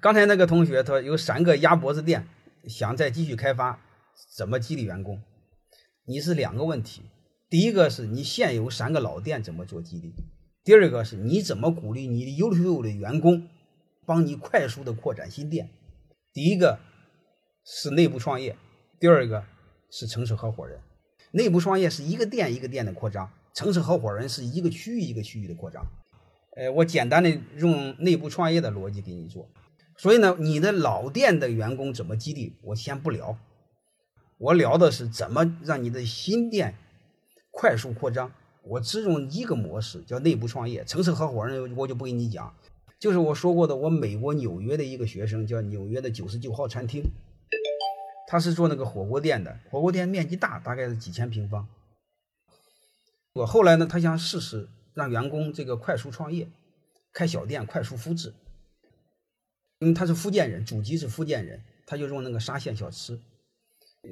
刚才那个同学他有三个鸭脖子店，想再继续开发，怎么激励员工？你是两个问题，第一个是你现有三个老店怎么做激励？第二个是你怎么鼓励你的优秀的员工帮你快速的扩展新店？第一个是内部创业，第二个是城市合伙人。内部创业是一个店一个店的扩张，城市合伙人是一个区域一个区域的扩张。呃，我简单的用内部创业的逻辑给你做。所以呢，你的老店的员工怎么激励，我先不聊，我聊的是怎么让你的新店快速扩张。我只用一个模式，叫内部创业。城市合伙人我就不跟你讲，就是我说过的，我美国纽约的一个学生，叫纽约的九十九号餐厅，他是做那个火锅店的，火锅店面积大，大概是几千平方。我后来呢，他想试试让员工这个快速创业，开小店，快速复制。因为他是福建人，祖籍是福建人，他就用那个沙县小吃，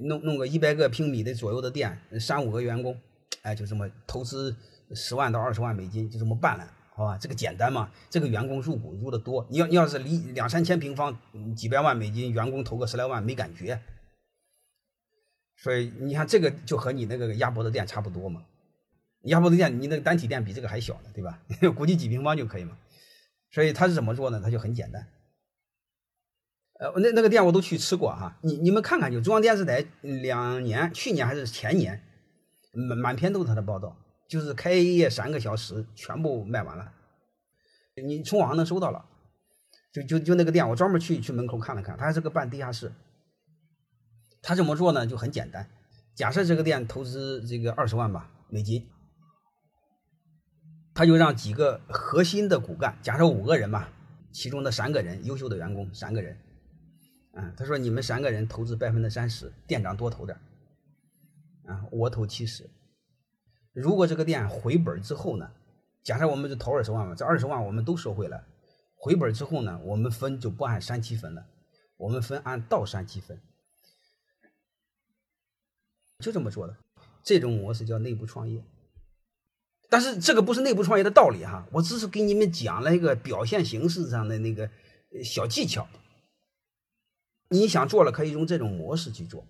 弄弄个一百个平米的左右的店，三五个员工，哎，就这么投资十万到二十万美金，就这么办了，好吧？这个简单嘛？这个员工入股入的多，你要你要是离两三千平方，几百万美金，员工投个十来万没感觉。所以你看这个就和你那个鸭脖子店差不多嘛。鸭脖子店你那个单体店比这个还小呢，对吧？估计几平方就可以嘛。所以他是怎么做呢？他就很简单。呃，那那个店我都去吃过哈，你你们看看，就中央电视台两年，去年还是前年，满满篇都是他的报道，就是开业三个小时全部卖完了，你从网上能搜到了，就就就那个店，我专门去去门口看了看，它还是个半地下室。他怎么做呢？就很简单，假设这个店投资这个二十万吧美金，他就让几个核心的骨干，假设五个人吧，其中的三个人优秀的员工三个人。啊，他说你们三个人投资百分之三十，店长多投点啊，我投七十。如果这个店回本之后呢，假设我们就投二十万嘛，这二十万我们都收回来，回本之后呢，我们分就不按三七分了，我们分按倒三七分，就这么做的。这种模式叫内部创业，但是这个不是内部创业的道理哈，我只是给你们讲了一个表现形式上的那个小技巧。你想做了，可以用这种模式去做。